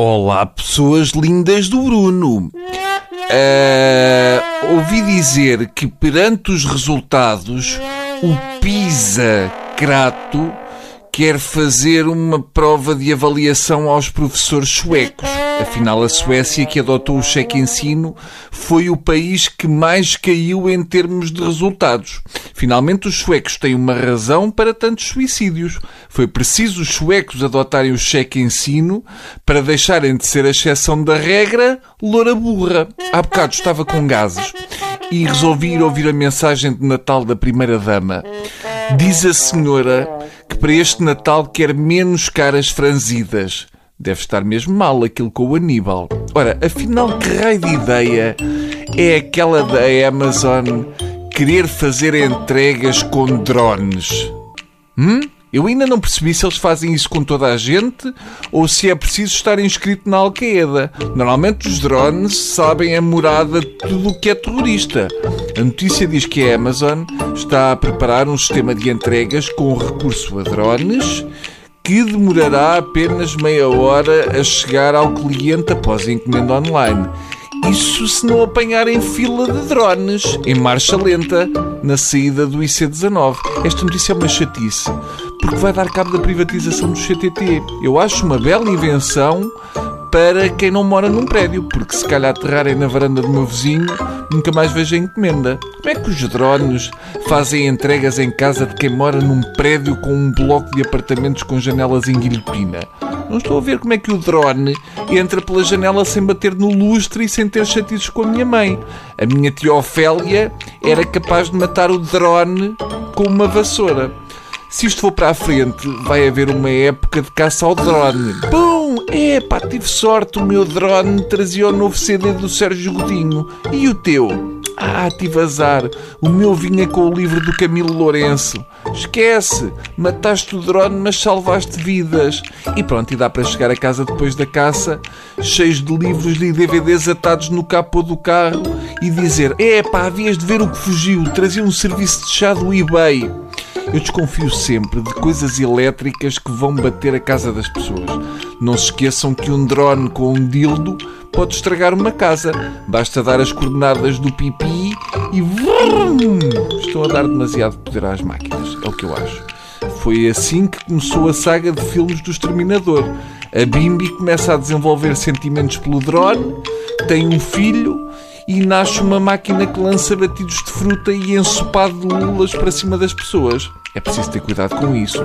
Olá, pessoas lindas do Bruno. Uh, ouvi dizer que perante os resultados, o PISA Crato quer fazer uma prova de avaliação aos professores suecos. Afinal, a Suécia, que adotou o cheque ensino, foi o país que mais caiu em termos de resultados. Finalmente, os suecos têm uma razão para tantos suicídios. Foi preciso os suecos adotarem o cheque ensino para deixarem de ser a exceção da regra, loura burra. Há bocado estava com gases e resolvi ir ouvir a mensagem de Natal da Primeira-Dama. Diz a senhora que para este Natal quer menos caras franzidas. Deve estar mesmo mal aquilo com o Aníbal. Ora, afinal, que raio de ideia é aquela da Amazon querer fazer entregas com drones? Hum? Eu ainda não percebi se eles fazem isso com toda a gente ou se é preciso estar inscrito na Al-Qaeda. Normalmente os drones sabem a morada de tudo o que é terrorista. A notícia diz que a Amazon está a preparar um sistema de entregas com recurso a drones que demorará apenas meia hora a chegar ao cliente após a encomenda online. Isso se não apanharem fila de drones em marcha lenta na saída do IC19. Esta notícia é uma chatice, porque vai dar cabo da privatização do CTT. Eu acho uma bela invenção para quem não mora num prédio, porque se calhar aterrarem na varanda do meu vizinho, nunca mais vejo a encomenda. Como é que os drones fazem entregas em casa de quem mora num prédio com um bloco de apartamentos com janelas em guilhotina? Não estou a ver como é que o drone entra pela janela sem bater no lustre e sem ter chatices com a minha mãe. A minha tia Ofélia era capaz de matar o drone com uma vassoura. Se isto for para a frente, vai haver uma época de caça ao drone. Pum! É, pá, tive sorte, o meu drone trazia o novo CD do Sérgio Godinho. E o teu? Ah, tive azar. O meu vinha com o livro do Camilo Lourenço. Esquece! Mataste o drone, mas salvaste vidas. E pronto, e dá para chegar a casa depois da caça, cheios de livros e DVDs atados no capô do carro e dizer: É pá, havias de ver o que fugiu, trazia um serviço de chá do eBay. Eu desconfio sempre de coisas elétricas que vão bater a casa das pessoas. Não se esqueçam que um drone com um dildo pode estragar uma casa. Basta dar as coordenadas do pipi e vrum, estão a dar demasiado poder às máquinas. É o que eu acho. Foi assim que começou a saga de filmes do Exterminador. A Bimbi começa a desenvolver sentimentos pelo drone, tem um filho e nasce uma máquina que lança batidos de fruta e ensopado de lulas para cima das pessoas. É preciso ter cuidado com isso.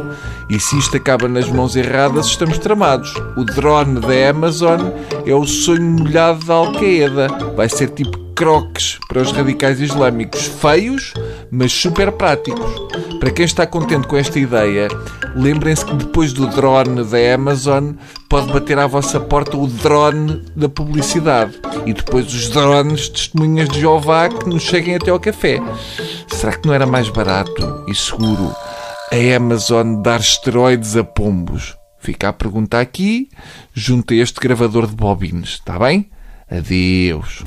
E se isto acaba nas mãos erradas, estamos tramados. O drone da Amazon é o sonho molhado da Al-Qaeda. Vai ser tipo croques para os radicais islâmicos. Feios, mas super práticos. Para quem está contente com esta ideia, lembrem-se que depois do drone da Amazon pode bater à vossa porta o drone da publicidade e depois os drones testemunhas de Jeová que nos cheguem até ao café. Será que não era mais barato e seguro a Amazon dar esteroides a pombos? Fica a pergunta aqui, junto a este gravador de bobines, está bem? Adeus.